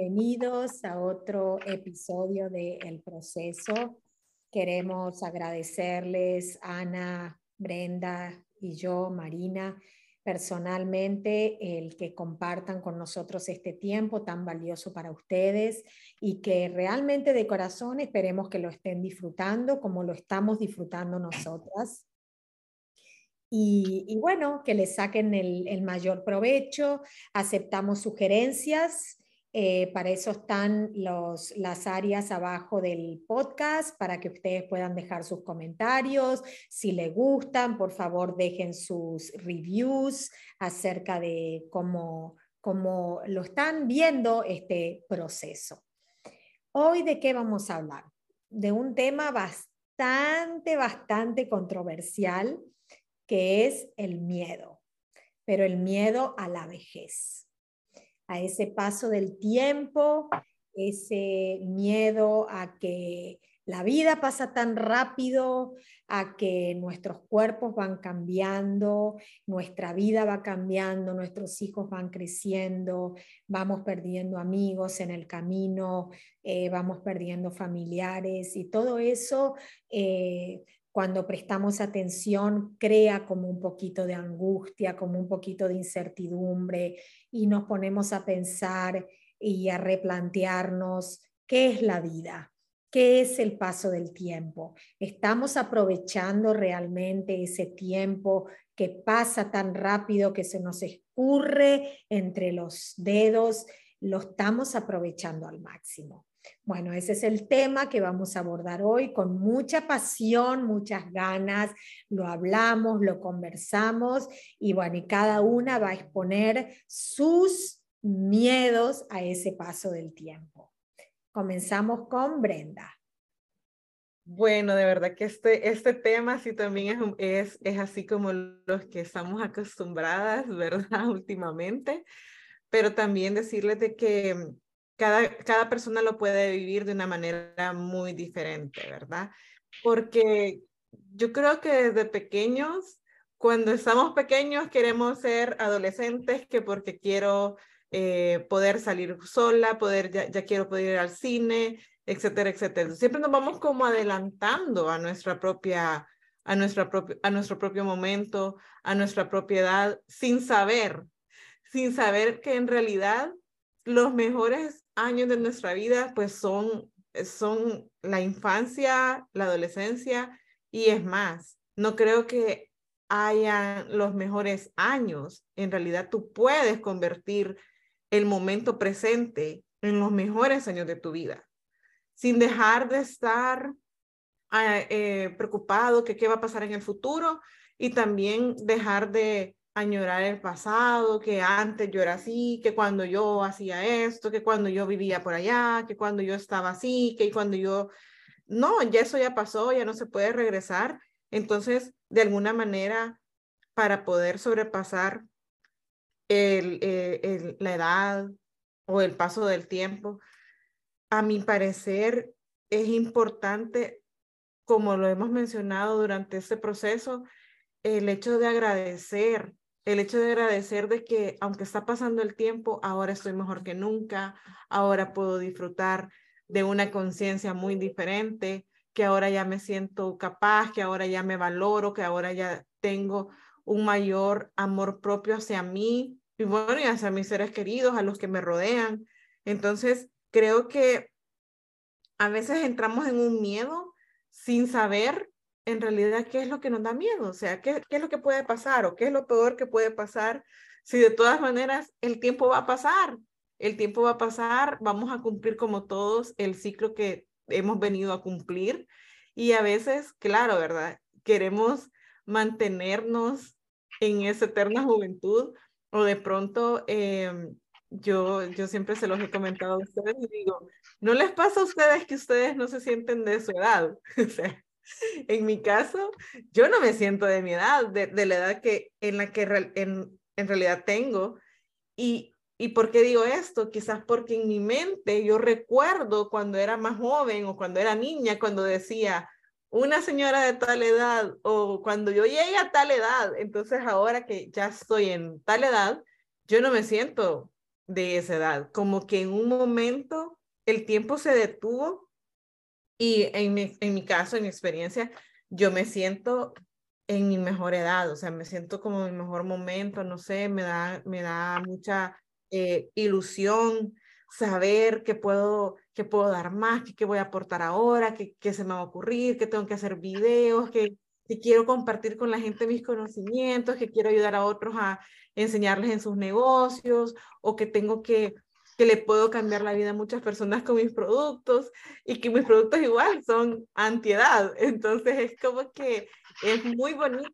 bienvenidos a otro episodio de El Proceso. Queremos agradecerles, Ana, Brenda y yo, Marina, personalmente, el que compartan con nosotros este tiempo tan valioso para ustedes y que realmente de corazón esperemos que lo estén disfrutando como lo estamos disfrutando nosotras. Y, bueno, que le saquen el, mayor provecho, aceptamos sugerencias, eh, para eso están los, las áreas abajo del podcast para que ustedes puedan dejar sus comentarios. Si les gustan, por favor dejen sus reviews acerca de cómo, cómo lo están viendo este proceso. Hoy de qué vamos a hablar? De un tema bastante, bastante controversial que es el miedo, pero el miedo a la vejez, a ese paso del tiempo, ese miedo a que la vida pasa tan rápido, a que nuestros cuerpos van cambiando, nuestra vida va cambiando, nuestros hijos van creciendo, vamos perdiendo amigos en el camino, eh, vamos perdiendo familiares y todo eso eh, cuando prestamos atención, crea como un poquito de angustia, como un poquito de incertidumbre y nos ponemos a pensar y a replantearnos qué es la vida, qué es el paso del tiempo. ¿Estamos aprovechando realmente ese tiempo que pasa tan rápido que se nos escurre entre los dedos? ¿Lo estamos aprovechando al máximo? Bueno, ese es el tema que vamos a abordar hoy con mucha pasión, muchas ganas. Lo hablamos, lo conversamos y bueno, y cada una va a exponer sus miedos a ese paso del tiempo. Comenzamos con Brenda. Bueno, de verdad que este, este tema sí también es, es, es así como los que estamos acostumbradas, ¿verdad? Últimamente, pero también decirles de que cada, persona lo puede vivir de una manera muy diferente, ¿verdad? Porque yo creo que desde pequeños, cuando estamos pequeños, queremos ser adolescentes, que porque quiero eh, poder salir sola, poder, ya, ya, quiero poder ir al cine, etcétera, etcétera. Siempre nos vamos como adelantando a nuestra propia, a, nuestra a nuestro propio momento, a nuestra propiedad, sin saber, sin saber que en realidad los mejores años de nuestra vida pues son, son la infancia, la adolescencia y es más, no creo que hayan los mejores años. En realidad tú puedes convertir el momento presente en los mejores años de tu vida, sin dejar de estar ah, eh, preocupado que qué va a pasar en el futuro y también dejar de añorar el pasado, que antes yo era así, que cuando yo hacía esto, que cuando yo vivía por allá, que cuando yo estaba así, que cuando yo... No, ya eso ya pasó, ya no se puede regresar. Entonces, de alguna manera, para poder sobrepasar el, eh, la edad o el paso del tiempo, a mi parecer es importante, como lo hemos mencionado durante este proceso, el hecho de agradecer el hecho de agradecer de que aunque está pasando el tiempo, ahora estoy mejor que nunca, ahora puedo disfrutar de una conciencia muy diferente, que ahora ya me siento capaz, que ahora ya me valoro, que ahora ya tengo un mayor amor propio hacia mí y bueno, y hacia mis seres queridos, a los que me rodean. Entonces, creo que a veces entramos en un miedo sin saber en realidad qué es lo que nos da miedo, o sea, qué, qué es lo que puede pasar o qué es lo peor que puede pasar si de todas maneras el tiempo va a pasar, el tiempo va a pasar, vamos a cumplir como todos el ciclo que hemos venido a cumplir y a veces, claro, ¿verdad? Queremos mantenernos en esa eterna juventud o de pronto em, yo, yo siempre se los he comentado a ustedes y digo, ¿no les pasa a ustedes que ustedes no se sienten de su edad? o sea, en mi caso, yo no me siento de mi edad, de, la edad que, en la que en, en realidad tengo. Y, ¿Y por qué digo esto? Quizás porque en mi mente yo recuerdo cuando era más joven o cuando era niña, cuando decía una señora de tal edad o cuando yo llegué a tal edad. Entonces ahora que ya estoy en tal edad, yo no me siento de esa edad, como que en un momento el tiempo se detuvo y en mi, en mi caso, en mi experiencia, yo me siento en mi mejor edad, o sea, me siento como en mi mejor momento, no sé, me da, me da mucha eh, ilusión saber que puedo, que puedo dar más, que, voy a aportar ahora, que, que se me va a ocurrir, que tengo que hacer videos, que, que quiero compartir con la gente mis conocimientos, que quiero ayudar a otros a enseñarles en sus negocios o que tengo que que le puedo cambiar la vida a muchas personas con mis productos y que mis productos igual son antiedad. Entonces es como que es muy bonito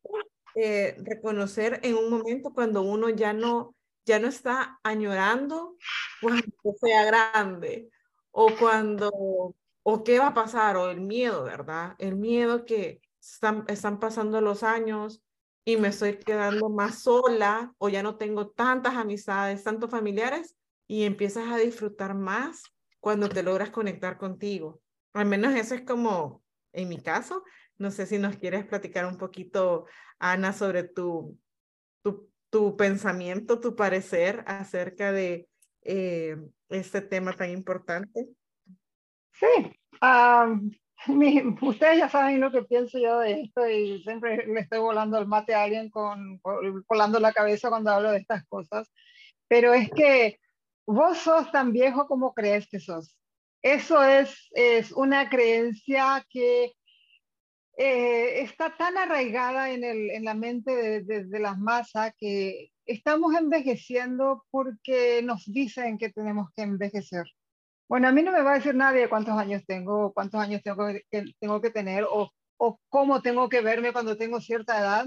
eh, reconocer en un momento cuando uno ya no, ya no está añorando cuando sea grande o cuando, o qué va a pasar, o el miedo, ¿verdad? El miedo que están, están pasando los años y me estoy quedando más sola o ya no tengo tantas amistades, tantos familiares y empiezas a disfrutar más cuando te logras conectar contigo. Al menos eso es como en mi caso. No sé si nos quieres platicar un poquito, Ana, sobre tu, tu, tu pensamiento, tu parecer acerca de eh, este tema tan importante. Sí, ustedes ya saben lo que pienso yo de esto y siempre le estoy volando el mate a alguien con, volando la cabeza cuando hablo de estas cosas. Pero es que vos sos tan viejo como crees que sos. Eso es, es una creencia que eh, está tan arraigada en, el, en la mente de, de, las masas que estamos envejeciendo porque nos dicen que tenemos que envejecer. Bueno, a mí no me va a decir nadie cuántos años tengo, cuántos años tengo que, tengo que tener o, o cómo tengo que verme cuando tengo cierta edad.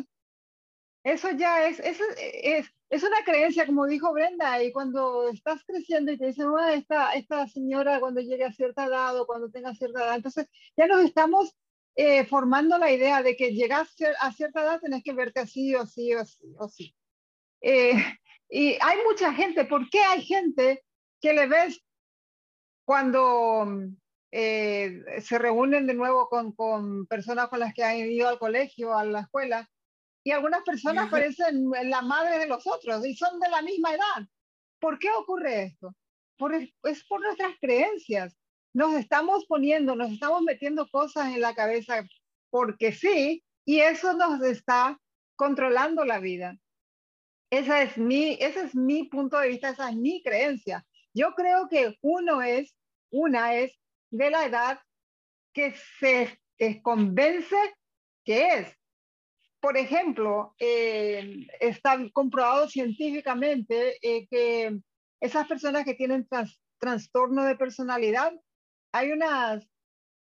Eso ya es, eso es, es una creencia, como dijo Brenda, y cuando estás creciendo y te dicen, oh, esta, esta señora cuando llegue a cierta edad o cuando tenga cierta edad, entonces ya nos estamos eh, formando la idea de que llegas a cierta edad tenés que verte así o sí o sí o sí. Eh, y hay mucha gente, ¿por qué hay gente que le ves cuando eh, se reúnen de nuevo con, con personas con las que han ido al colegio, a la escuela, y algunas personas parecen la madre de los otros y son de la misma edad. ¿Por qué ocurre esto? Por, es por nuestras creencias. Nos estamos poniendo, nos estamos metiendo cosas en la cabeza porque sí, y eso nos está controlando la vida. Esa es mi, ese es mi punto de vista, esa es mi creencia. Yo creo que uno es, una es de la edad que se convence que es por ejemplo, eh, está comprobado científicamente eh, que esas personas que tienen trastorno de personalidad, hay una,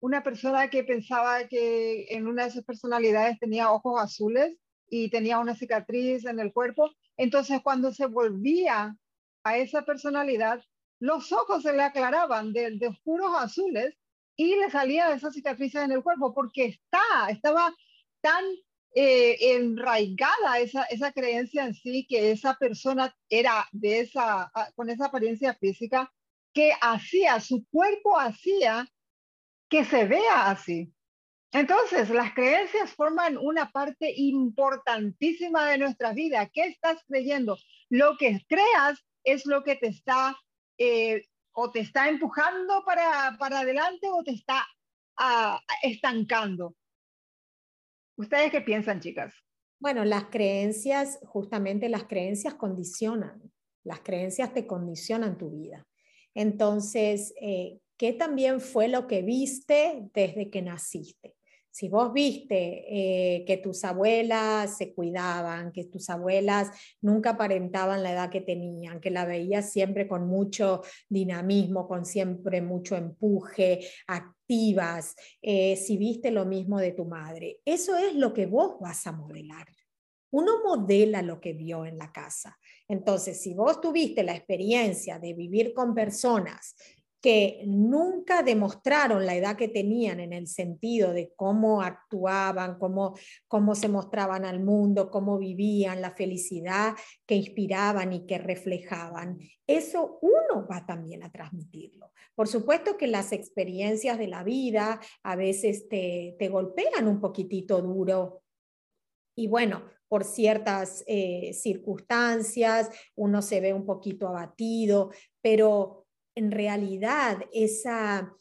una persona que pensaba que en una de sus personalidades tenía ojos azules y tenía una cicatriz en el cuerpo. Entonces, cuando se volvía a esa personalidad, los ojos se le aclaraban de, de oscuros azules y le salía esa cicatrices en el cuerpo porque está, estaba tan eh, enraigada esa, esa creencia en sí, que esa persona era de esa, ah, con esa apariencia física, que hacía, su cuerpo hacía que se vea así. Entonces, las creencias forman una parte importantísima de nuestra vida. ¿Qué estás creyendo? Lo que creas es lo que te está eh, o te está empujando para, para adelante o te está uh, estancando. ¿Ustedes qué piensan, chicas? Bueno, las creencias, justamente las creencias condicionan, las creencias te condicionan tu vida. Entonces, eh, ¿qué también fue lo que viste desde que naciste? Si vos viste eh, que tus abuelas se cuidaban, que tus abuelas nunca aparentaban la edad que tenían, que la veías siempre con mucho dinamismo, con siempre mucho empuje, activas, eh, si viste lo mismo de tu madre, eso es lo que vos vas a modelar. Uno modela lo que vio en la casa. Entonces, si vos tuviste la experiencia de vivir con personas que nunca demostraron la edad que tenían en el sentido de cómo actuaban, cómo, cómo se mostraban al mundo, cómo vivían, la felicidad que inspiraban y que reflejaban. Eso uno va también a transmitirlo. Por supuesto que las experiencias de la vida a veces te, te golpean un poquitito duro Y bueno, por ciertas eh, circunstancias, uno se ve un poquito abatido, pero en realidad esa,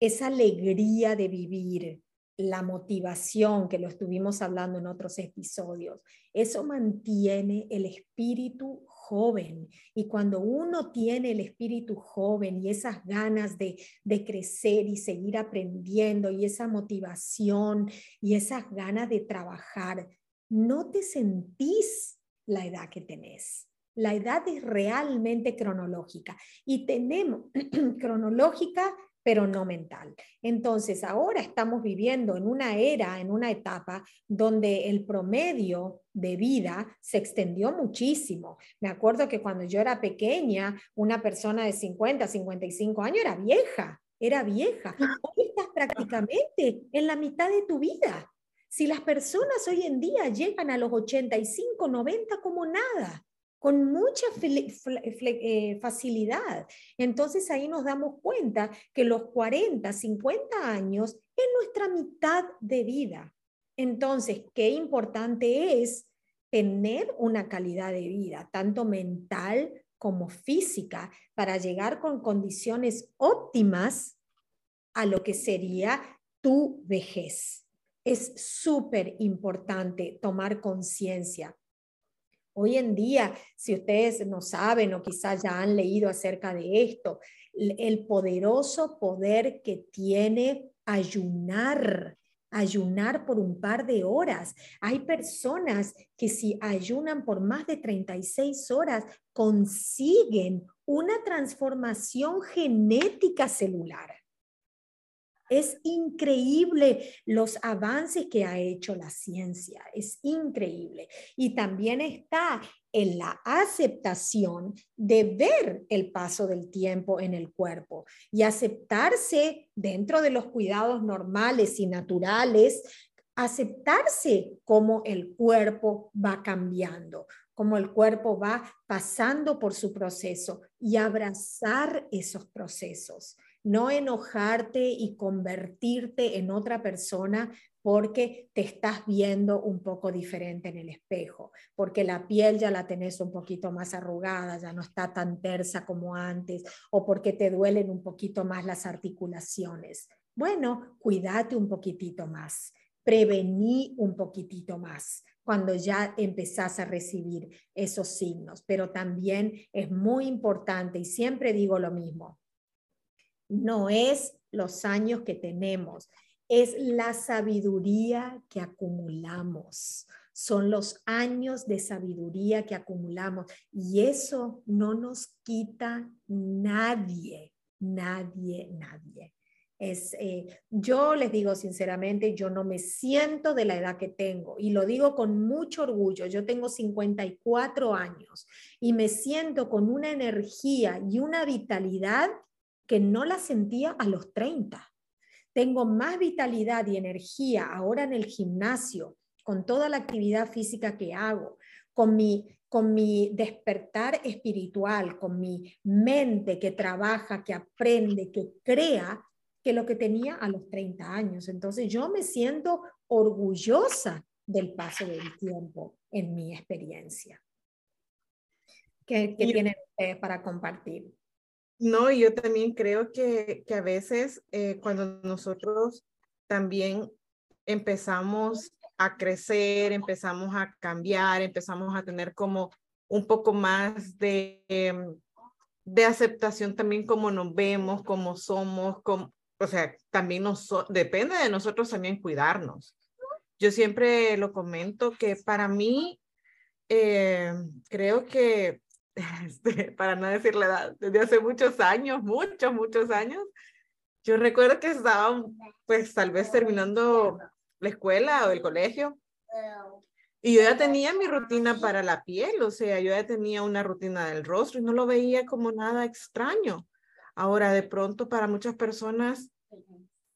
esa alegría de vivir, la motivación que lo estuvimos hablando en otros episodios, eso mantiene el espíritu joven. Y cuando uno tiene el espíritu joven y esas ganas de, de crecer y seguir aprendiendo y esa motivación y esas ganas de trabajar, no te sentís la edad que tenés. La edad es realmente cronológica y tenemos cronológica pero no mental. Entonces, ahora estamos viviendo en una era, en una etapa donde el promedio de vida se extendió muchísimo. Me acuerdo que cuando yo era pequeña, una persona de 50, 55 años era vieja, era vieja. Hoy estás prácticamente en la mitad de tu vida. Si las personas hoy en día llegan a los 85, 90 como nada, con mucha eh, facilidad. Entonces ahí nos damos cuenta que los 40, 50 años es nuestra mitad de vida. Entonces, qué importante es tener una calidad de vida, tanto mental como física, para llegar con condiciones óptimas a lo que sería tu vejez. Es súper importante tomar conciencia Hoy en día, si ustedes no saben o quizás ya han leído acerca de esto, el poderoso poder que tiene ayunar, ayunar por un par de horas. Hay personas que si ayunan por más de 36 horas, consiguen una transformación genética celular. Es increíble los avances que ha hecho la ciencia, es increíble. Y también está en la aceptación de ver el paso del tiempo en el cuerpo y aceptarse dentro de los cuidados normales y naturales, aceptarse como el cuerpo va cambiando, como el cuerpo va pasando por su proceso y abrazar esos procesos no enojarte y convertirte en otra persona porque te estás viendo un poco diferente en el espejo, porque la piel ya la tenés un poquito más arrugada, ya no está tan tersa como antes, o porque te duelen un poquito más las articulaciones. Bueno, cuídate un poquitito más, prevení un poquitito más cuando ya empezás a recibir esos signos, pero también es muy importante, y siempre digo lo mismo, no es los años que tenemos, es la sabiduría que acumulamos. Son los años de sabiduría que acumulamos y eso no nos quita nadie, nadie, nadie. Es, eh, yo les digo sinceramente, yo no me siento de la edad que tengo y lo digo con mucho orgullo. Yo tengo 54 años y me siento con una energía y una vitalidad que no la sentía a los 30. Tengo más vitalidad y energía ahora en el gimnasio, con toda la actividad física que hago, con mi, con mi despertar espiritual, con mi mente que trabaja, que aprende, que crea, que lo que tenía a los 30 años. Entonces yo me siento orgullosa del paso del tiempo en mi experiencia. ¿Qué, qué tienen ustedes para compartir? No, yo también creo que, que a veces eh, cuando nosotros también empezamos a crecer, empezamos a cambiar, empezamos a tener como un poco más de, em, de aceptación también como nos vemos, como somos, como, o sea, también nos, depende de nosotros también cuidarnos. Yo siempre lo comento que para mí, eh, creo que este, para no decir la edad, desde hace muchos años, muchos, muchos años. Yo recuerdo que estaba, pues tal vez terminando la escuela o el colegio. Y yo ya tenía mi rutina para la piel, o sea, yo ya tenía una rutina del rostro y no lo veía como nada extraño. Ahora, de pronto, para muchas personas,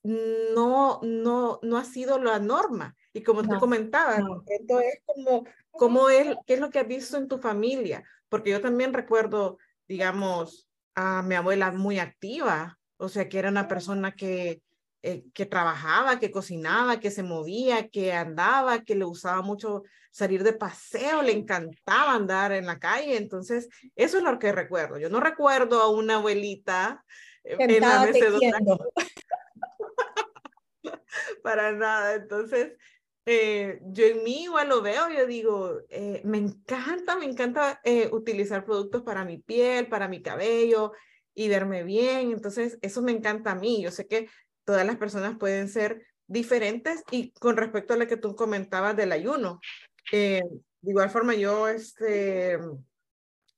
no, no, no ha sido la norma. Y como tú comentabas, esto es como, como es, ¿qué es lo que has visto en tu familia? Porque yo también recuerdo, digamos, a mi abuela muy activa, o sea, que era una persona que eh, que trabajaba, que cocinaba, que se movía, que andaba, que le usaba mucho salir de paseo, le encantaba andar en la calle. Entonces, eso es lo que recuerdo. Yo no recuerdo a una abuelita eh, en la mecedora. Para nada. Entonces, eh, yo en mí igual lo veo, yo digo, me encanta, me encanta utilizar productos para mi piel, para mi cabello y verme bien. Entonces, eso me encanta a mí. Yo sé que todas las personas pueden ser diferentes y con respecto a lo que tú comentabas del ayuno, eh, de igual forma yo este,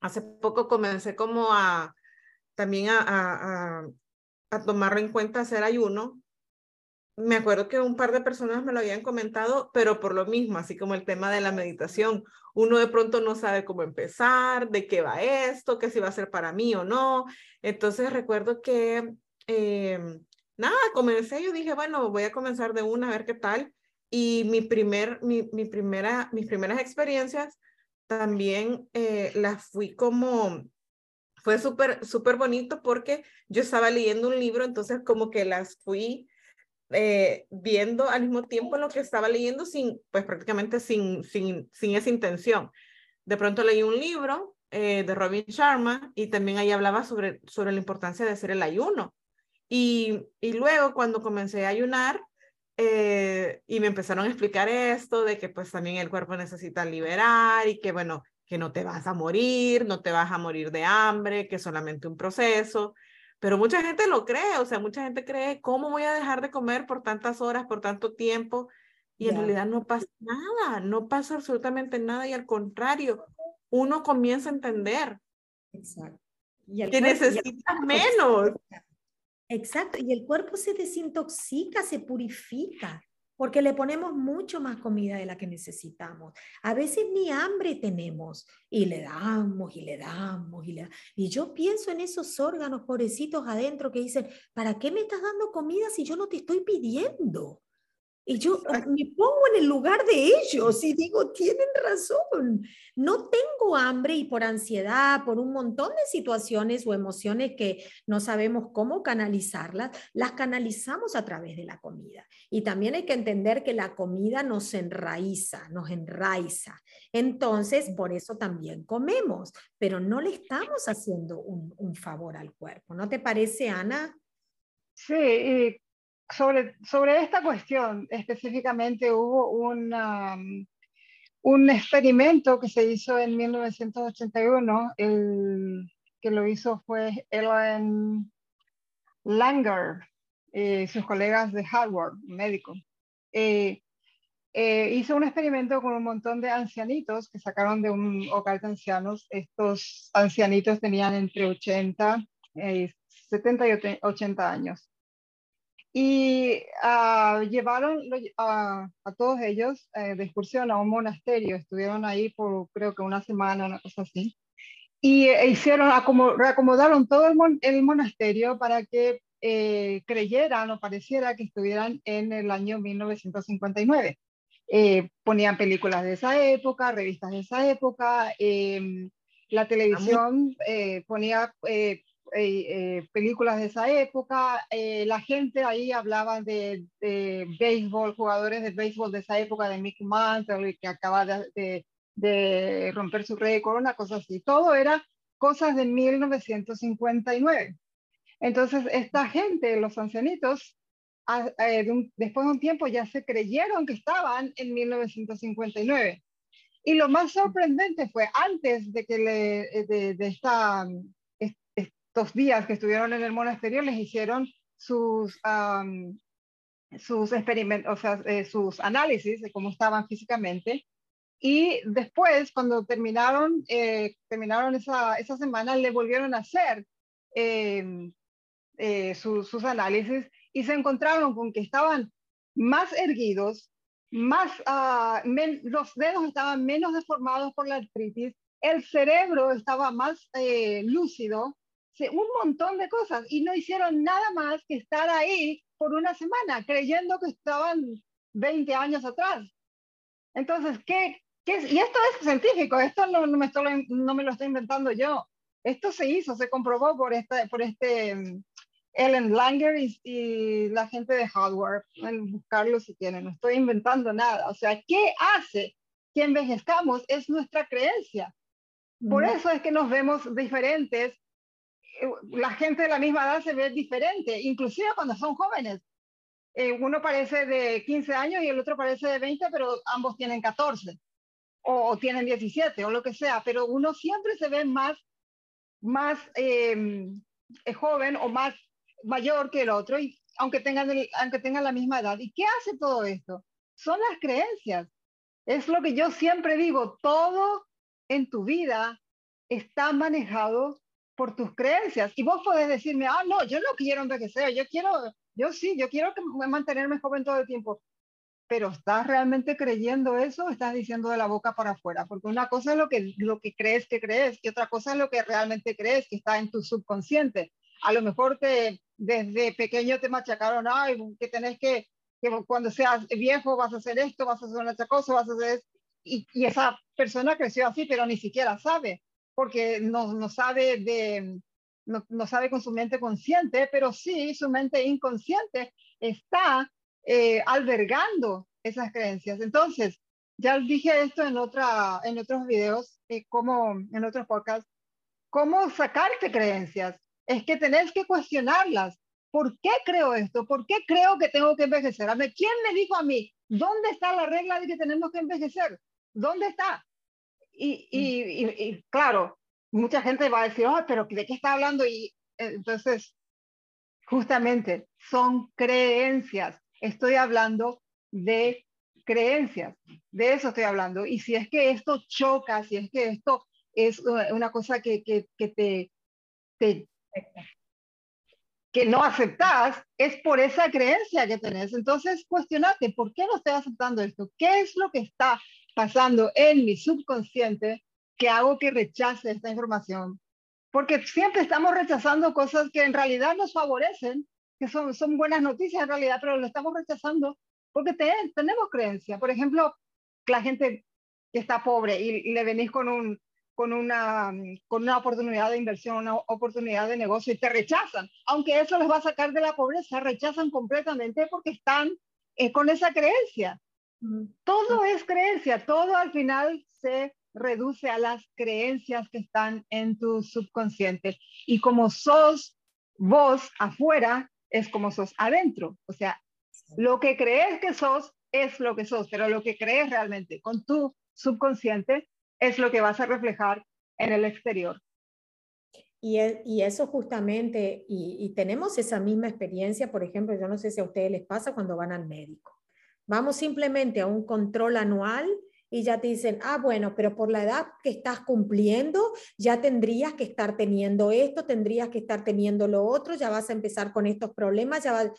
hace poco comencé como a también a, a, tomarlo en cuenta hacer ayuno. Me acuerdo que un par de personas me lo habían comentado, pero por lo mismo, así como el tema de la meditación, uno de pronto no sabe cómo empezar, de qué va esto, qué si va a ser para mí o no. Entonces recuerdo que eh, nada, comencé, yo dije, bueno, voy a comenzar de una a ver qué tal. Y mi primer, mi, mi primera, mis primeras experiencias también eh, las fui como, fue súper, súper bonito porque yo estaba leyendo un libro, entonces como que las fui eh, viendo al mismo tiempo lo que estaba leyendo sin, pues prácticamente sin, sin, sin esa intención. De pronto leí un libro eh, de Robin Sharma y también ahí hablaba sobre, sobre la importancia de hacer el ayuno. Y, y luego cuando comencé a ayunar, eh, y me empezaron a explicar esto de que pues también el cuerpo necesita liberar y que bueno, que no te vas a morir, no te vas a morir de hambre, que es solamente un proceso. Pero mucha gente lo cree, o sea, mucha gente cree, ¿cómo voy a dejar de comer por tantas horas, por tanto tiempo? Y en realidad no pasa nada, no pasa absolutamente nada y al contrario, uno comienza a entender Exacto. que necesitas menos. Exacto, y el cuerpo se desintoxica, se purifica, porque le ponemos mucho más comida de la que necesitamos. A veces ni hambre tenemos y le damos y le damos y le Y yo pienso en esos órganos pobrecitos adentro que dicen, ¿para qué me estás dando comida si yo no te estoy pidiendo? Y yo me pongo en el lugar de ellos y digo, tienen razón, no tengo hambre y por ansiedad, por un montón de situaciones o emociones que no sabemos cómo canalizarlas, las canalizamos a través de la comida. Y también hay que entender que la comida nos enraiza, nos enraiza. Entonces, por eso también comemos, pero no le estamos haciendo un, un favor al cuerpo. ¿No te parece, Ana? Sí, y sobre, sobre esta cuestión específicamente hubo un, experimento que se hizo en 1981, el que lo hizo fue Ellen Langer y sus colegas de Harvard, médico. Eh, eh, hizo un experimento con un montón de ancianitos que sacaron de un hogar de ancianos. Estos ancianitos tenían entre 80 y 70 y 80 años y uh, llevaron a, a, todos ellos eh, de excursión a un monasterio. Estuvieron ahí por creo que una semana, una cosa así. Y e hicieron, reacomodaron todo el, el monasterio para que eh, creyeran o pareciera que estuvieran en el año 1959. Eh, ponían películas de esa época, revistas de esa época, em, la televisión ponía eh, eh, películas de esa época, eh, la gente ahí hablaba de, de, béisbol, jugadores de béisbol de esa época, de Mickey Mantle, que acaba de, de, romper su récord, una cosa así. Todo era cosas de 1959. Entonces, esta gente, los ancianitos, después de un tiempo ya se creyeron que estaban en 1959. Y lo más sorprendente fue antes de que le, de, de, esta dos días que estuvieron en el monasterio les hicieron sus, sus experimentos, o sea, eh, sus análisis de cómo estaban físicamente. Y después, cuando terminaron, eh, terminaron esa, esa, semana, le volvieron a hacer em, eh, sus análisis y se encontraron con que estaban más erguidos, más, ah, los dedos estaban menos deformados por la artritis, el cerebro estaba más lúcido, un montón de cosas y no hicieron nada más que estar ahí por una semana creyendo que estaban 20 años atrás. Entonces, ¿qué, qué Y esto es científico, esto no, no, me estoy, no me lo estoy inventando yo. Esto se hizo, se comprobó por, esta, por este Ellen Langer y, la gente de Hardware, buscarlo si quieren, no estoy inventando nada. O sea, ¿qué hace que envejezcamos? Es nuestra creencia. Por eso es que nos vemos diferentes. Eh, la gente de la misma edad se ve diferente, inclusive cuando son jóvenes. Eh, uno parece de 15 años y el otro parece de 20, pero ambos tienen 14 o, tienen 17 o lo que sea, pero uno siempre se ve más, más em, eh, joven o más mayor que el otro, y, aunque, tengan aunque tengan la misma edad. ¿Y qué hace todo esto? Son las creencias. Es lo que yo siempre digo, todo en tu vida está manejado por tus creencias. Y vos podés decirme, ah, no, yo no quiero envejecer, yo quiero, yo sí, yo quiero que mantenerme joven todo el tiempo. Pero ¿estás realmente creyendo eso o estás diciendo de la boca para afuera? Porque una cosa es lo que, lo que crees que crees y otra cosa es lo que realmente crees que está en tu subconsciente. A lo mejor te, desde pequeño te machacaron, ay, que tenés que, que cuando seas viejo vas a hacer esto, vas a hacer otra cosa, vas a hacer esto. Y, y esa persona creció así, pero ni siquiera sabe, porque no, no sabe de, no, no, sabe con su mente consciente, pero sí su mente inconsciente está eh, albergando esas creencias. Entonces, ya dije esto en, otra, en otros videos, eh, como en otros podcasts, cómo sacarte creencias es que tenés que cuestionarlas. ¿Por qué creo esto? ¿Por qué creo que tengo que envejecer? A ¿quién me dijo a mí? ¿Dónde está la regla de que tenemos que envejecer? ¿Dónde está? Y, y, claro, mucha gente va a decir, oh, pero ¿de qué está hablando? Y eh, entonces, justamente, son creencias. Estoy hablando de creencias. De eso estoy hablando. Y si es que esto choca, si es que esto es una cosa que, que, que te, te, que no aceptas es por esa creencia que tenés. Entonces, cuestionate, ¿por qué no estoy aceptando esto? ¿Qué es lo que está pasando en mi subconsciente que hago que rechace esta información? Porque siempre estamos rechazando cosas que en realidad nos favorecen, que son, buenas noticias en realidad, pero lo estamos rechazando porque tenemos creencia. Por ejemplo, la gente que está pobre y le venís con una oportunidad de inversión, una oportunidad de negocio y te rechazan. Aunque eso les va a sacar de la pobreza, rechazan completamente porque están eh, con esa creencia. Todo es creencia, todo al final se reduce a las creencias que están en tu subconsciente. Y como sos vos afuera, es como sos adentro. O sea, lo que crees que sos es lo que sos, pero lo que crees realmente con tu subconsciente es lo que vas a reflejar en el exterior. Y, e, y eso justamente, y, y, tenemos esa misma experiencia, por ejemplo, yo no sé si a ustedes les pasa cuando van al médico. Vamos simplemente a un control anual y ya te dicen, ah, bueno, pero por la edad que estás cumpliendo, ya tendrías que estar teniendo esto, tendrías que estar teniendo lo otro, ya vas a empezar con estos problemas, ya va...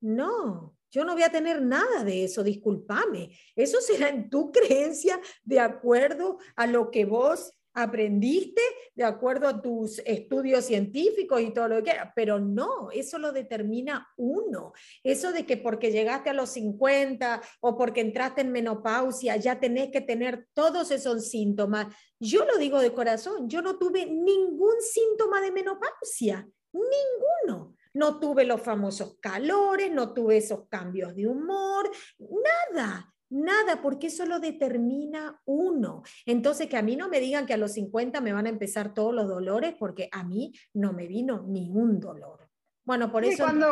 No, yo no voy a tener nada de eso, discúlpame. Eso será en tu creencia de acuerdo a lo que vos aprendiste, de acuerdo a tus estudios científicos y todo lo que quieras, pero no, eso lo determina uno. Eso de que porque llegaste a los 50 o porque entraste en menopausia, ya tenés que tener todos esos síntomas. Yo lo digo de corazón, yo no tuve ningún síntoma de menopausia, ninguno no tuve los famosos calores, no tuve esos cambios de humor, nada. Nada, porque eso lo determina uno. Entonces, que a mí no me digan que a los 50 me van a empezar todos los dolores, porque a mí no me vino ningún dolor. Bueno, por eso, cuando,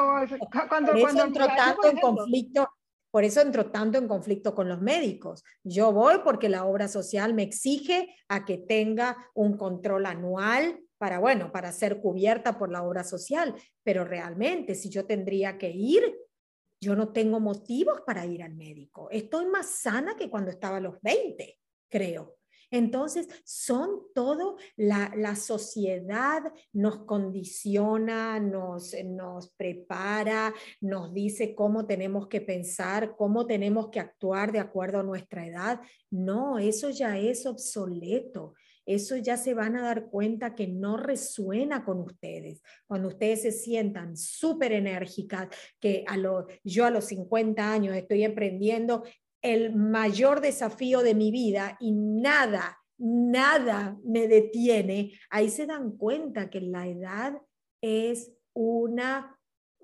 cuando, entro tanto en conflicto, por eso entro tanto en conflicto con los médicos. Yo voy porque la obra social me exige a que tenga un control anual para, bueno, para ser cubierta por la obra social, pero realmente si yo tendría que ir, yo no tengo motivos para ir al médico. Estoy más sana que cuando estaba a los 20, creo. Entonces, son todo, la, la sociedad nos condiciona, nos, nos prepara, nos dice cómo tenemos que pensar, cómo tenemos que actuar de acuerdo a nuestra edad. No, eso ya es obsoleto eso ya se van a dar cuenta que no resuena con ustedes. Cuando ustedes se sientan súper enérgicas, que a lo, yo a los 50 años estoy emprendiendo el mayor desafío de mi vida y nada, nada me detiene, ahí se dan cuenta que la edad es una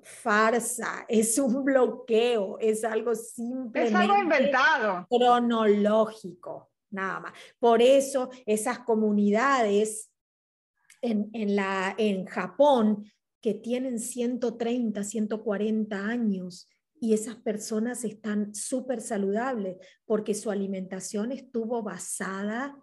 farsa, es un bloqueo, es algo simplemente... Es algo inventado. Cronológico, nada más. Por eso esas comunidades en, en, la, en Japón que tienen 130, 140 años y esas personas están súper saludables porque su alimentación estuvo basada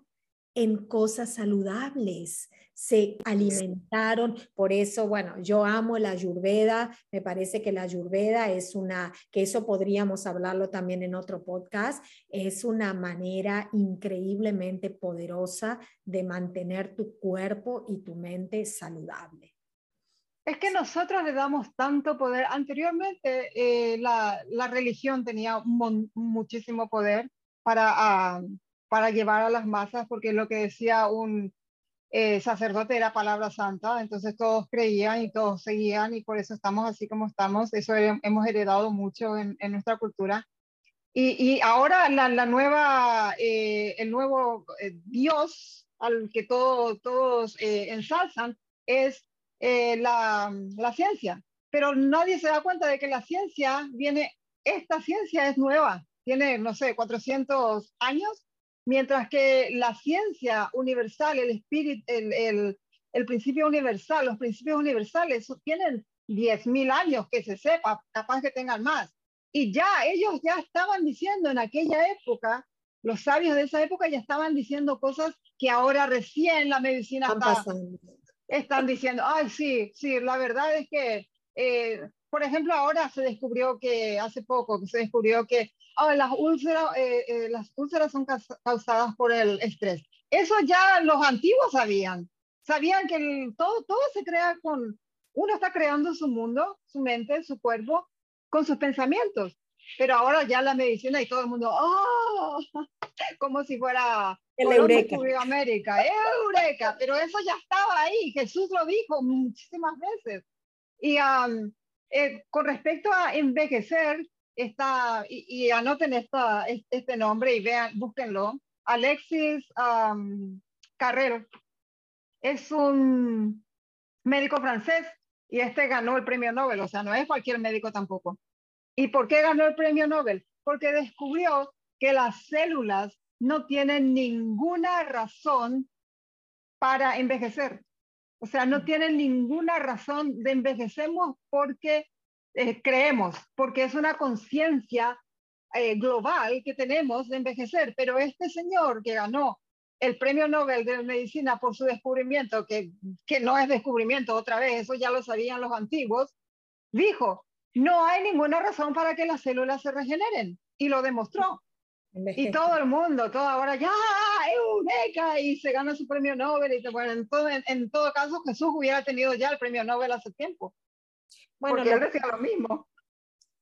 en cosas saludables, se alimentaron, por eso, bueno, yo amo la ayurveda, me parece que la ayurveda es una, que eso podríamos hablarlo también en otro podcast, es una manera increíblemente poderosa de mantener tu cuerpo y tu mente saludable. Es que nosotros le damos tanto poder. Anteriormente eh, la, la, religión tenía muchísimo poder para, ah, para llevar a las masas, porque lo que decía un eh, sacerdote era palabra santa, entonces todos creían y todos seguían y por eso estamos así como estamos. Eso hemos heredado mucho en, en nuestra cultura. Y, y ahora la, la nueva, eh, el nuevo Dios al que todo, todos ensalzan es eh, la, la, ciencia, pero nadie se da cuenta de que la ciencia viene, esta ciencia es nueva, tiene, no sé, 400 años, mientras que la ciencia universal, el espíritu, el, el, el principio universal, los principios universales tienen 10.000 años que se sepa, capaz que tengan más. Y ya ellos ya estaban diciendo en aquella época, los sabios de esa época ya estaban diciendo cosas que ahora recién la medicina está, están diciendo, ay, sí, sí, la verdad es que, eh, por ejemplo, ahora se descubrió que, hace poco, se descubrió que las, úlceras, eh, eh, las úlceras son causadas por el estrés. Eso ya los antiguos sabían. Sabían que todo, todo se crea con, uno está creando su mundo, su mente, su cuerpo, con sus pensamientos. Pero ahora ya la medicina y todo el mundo, ¡oh! Como si fuera el Eureka. América, Eureka, pero eso ya estaba ahí, Jesús lo dijo muchísimas veces. Y eh, con respecto a envejecer, está, y, anoten esta, este nombre y vean, búsquenlo, Alexis Carrero es un médico francés y este ganó el premio Nobel, o sea, no es cualquier médico tampoco. ¿Y por qué ganó el premio Nobel? Porque descubrió que las células no tienen ninguna razón para envejecer. O sea, no tienen ninguna razón de envejecemos porque eh, creemos, porque es una conciencia eh, global que tenemos de envejecer. Pero este señor que ganó el premio Nobel de Medicina por su descubrimiento, que, que no es descubrimiento otra vez, eso ya lo sabían los antiguos, dijo, no hay ninguna razón para que las células se regeneren. Y lo demostró. Y todo el mundo, todo ahora, ya, Eureka, y se gana su premio Nobel. Y bueno, en todo, en, todo caso, Jesús hubiera tenido ya el premio Nobel hace tiempo. Bueno, porque lo, él decía lo mismo.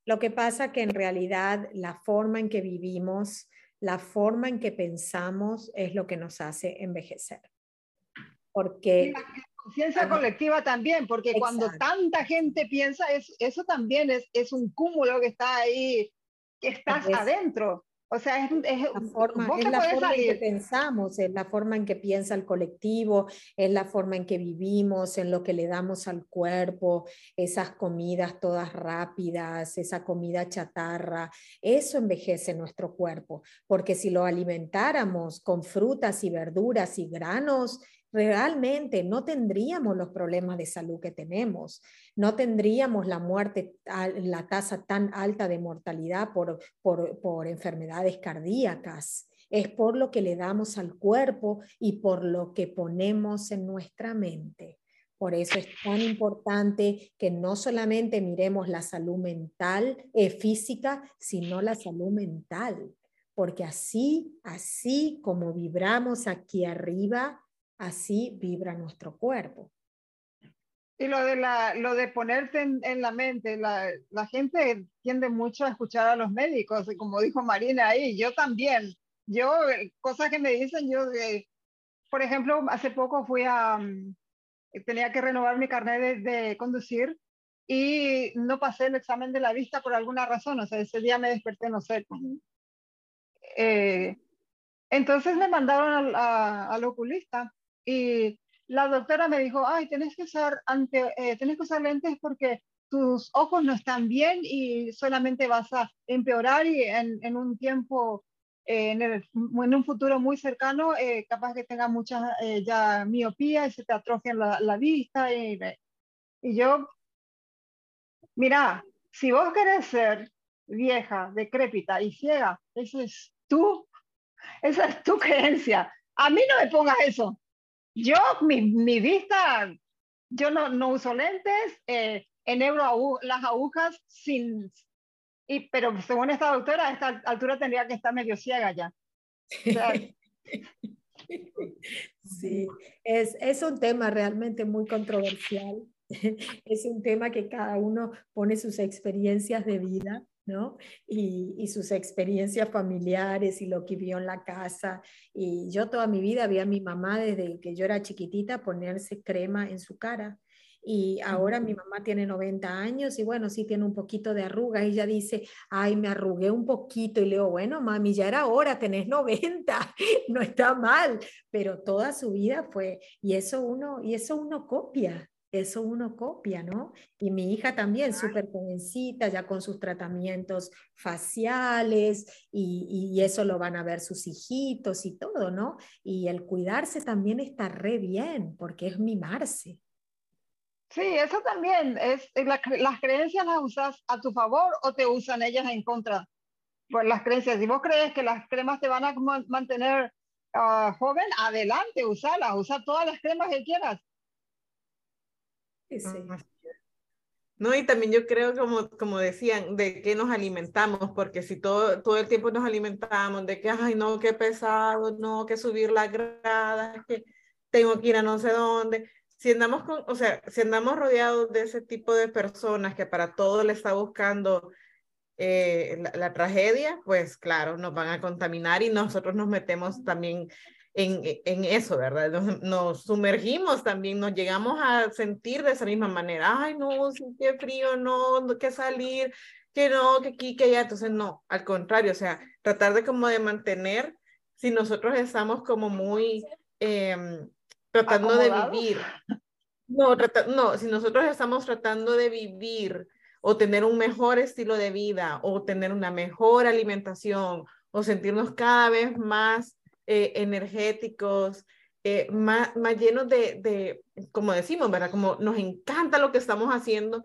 Lo que pasa que en realidad la forma en que vivimos, la forma en que pensamos es lo que nos hace envejecer. Porque... la conciencia colectiva también, porque cuando tanta gente piensa, es, eso también es, es un cúmulo que está ahí, que estás adentro. O sea, es, la forma, es la forma en que pensamos, es la forma en que piensa el colectivo, es la forma en que vivimos, en lo que le damos al cuerpo, esas comidas todas rápidas, esa comida chatarra, eso envejece nuestro cuerpo, porque si lo alimentáramos con frutas y verduras y granos, realmente no tendríamos los problemas de salud que tenemos, no tendríamos la muerte, la tasa tan alta de mortalidad por, por, enfermedades cardíacas. Es por lo que le damos al cuerpo y por lo que ponemos en nuestra mente. Por eso es tan importante que no solamente miremos la salud mental, eh, física, sino la salud mental, porque así, así como vibramos aquí arriba, así vibra nuestro cuerpo. Y lo de, la, lo de ponerte en, la mente, la, gente tiende mucho a escuchar a los médicos, y como dijo Marina ahí, yo también. Yo, cosas que me dicen, yo, por ejemplo, hace poco fui a, mm, tenía que renovar mi carnet de, conducir y no pasé el examen de la vista por alguna razón, o sea, ese día me desperté, no sé. Eh, entonces me mandaron al oculista y la doctora me dijo, ay, tienes que usar, ante, eh, que usar lentes porque tus ojos no están bien y solamente vas a empeorar y en, un tiempo, eh, en, un futuro muy cercano, eh, capaz que tenga mucha ya miopía y se te atrofia la, la vista. Y, y yo, mira, si vos querés ser vieja, decrépita y ciega, eso es tú, esa es tu creencia. A mí no me pongas eso. Yo, mi, mi vista, yo no, no uso lentes, eh, enhebro las agujas sin... Pero según esta doctora, a esta altura tendría que estar medio ciega ya. sí, es, es un tema realmente muy controversial. Es un tema que cada uno pone sus experiencias de vida ¿no? Y, sus experiencias familiares y lo que vio en la casa. Y yo toda mi vida vi a mi mamá desde que yo era chiquitita ponerse crema en su cara. Y ahora mi mamá tiene 90 años y bueno, sí tiene un poquito de arruga. Y ella dice, ay, me arrugué un poquito. Y le digo, bueno, mami, ya era hora, tenés 90, no está mal. Pero toda su vida fue, y eso uno, y eso uno copia, eso uno copia, ¿no? Y mi hija también, súper jovencita, ya con sus tratamientos faciales, y, eso lo van a ver sus hijitos y todo, ¿no? Y el cuidarse también está re bien, porque es mimarse. Sí, eso también, es, eh, las creencias las usas a tu favor o te usan ellas en contra. Pues las creencias, si vos crees que las cremas te van a mantener ah, joven, adelante, usalas, usa todas las cremas que quieras no, y también yo creo, como, como decían, de que nos alimentamos, porque si todo, todo el tiempo nos alimentamos de que, ay, no, qué pesado, no, que subir las gradas, que tengo que ir a no sé dónde. Si andamos con, o sea, si andamos rodeados de ese tipo de personas que para todo le está buscando eh, la, la, tragedia, pues claro, nos van a contaminar y nosotros nos metemos también en, en eso, ¿verdad? Nos, sumergimos también, nos llegamos a sentir de esa misma manera. Ay, no, qué frío, no, que salir, que no, que aquí, que allá. Entonces, no, al contrario, o sea, tratar de como de mantener, si nosotros estamos como muy em, tratando de vivir. No, no, si nosotros estamos tratando de vivir o tener un mejor estilo de vida o tener una mejor alimentación o sentirnos cada vez más eh, energéticos, eh, más, más llenos de, de, como decimos, ¿verdad? Como nos encanta lo que estamos haciendo.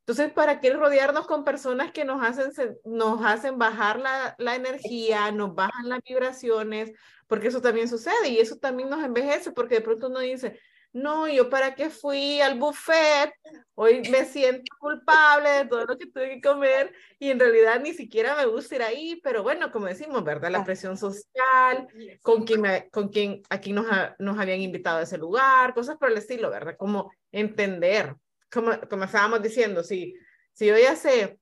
Entonces, ¿para qué rodearnos con personas que nos hacen, nos hacen bajar la, la energía, nos bajan las vibraciones? Porque eso también sucede y eso también nos envejece, porque de pronto uno dice, no, yo para qué fui al buffet, hoy me siento culpable de todo lo que tuve que comer y en realidad ni siquiera me gusta ir ahí, pero bueno, como decimos, ¿verdad? La presión social, con quien, con quien aquí nos, nos habían invitado a ese lugar, cosas por el estilo, ¿verdad? Como entender, como, como estábamos diciendo, si, si yo ya sé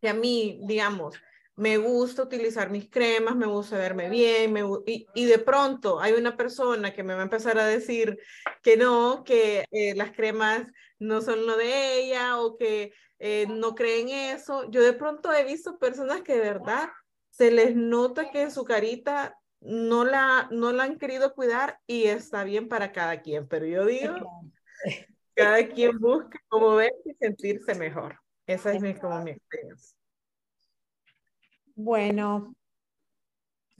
que a mí, digamos, me gusta utilizar mis cremas, me gusta verme bien, me, y, y, de pronto hay una persona que me va a empezar a decir que no, que eh, las cremas no son lo de ella o que eh, no creen eso. Yo de pronto he visto personas que de verdad se les nota que su carita no la, no la han querido cuidar y está bien para cada quien, pero yo digo, cada quien busca cómo ver y sentirse mejor. Esa es mi, como mi experiencia. Bueno,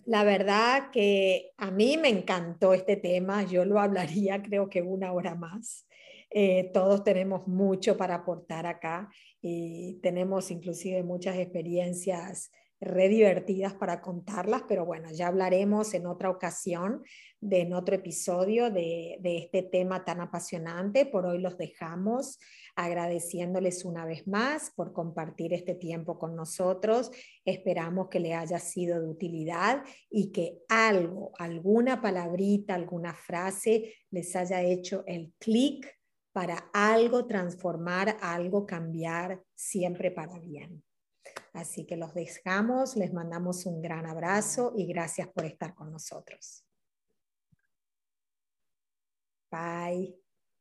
la verdad que a mí me encantó este tema, yo lo hablaría creo que una hora más. Eh, todos tenemos mucho para aportar acá y tenemos inclusive muchas experiencias re divertidas para contarlas, pero bueno, ya hablaremos en otra ocasión, de, en otro episodio de, de este tema tan apasionante. Por hoy los dejamos agradeciéndoles una vez más por compartir este tiempo con nosotros. Esperamos que le haya sido de utilidad y que algo, alguna palabrita, alguna frase les haya hecho el clic para algo transformar, algo cambiar, siempre para bien. Así que los dejamos, les mandamos un gran abrazo y gracias por estar con nosotros. Bye.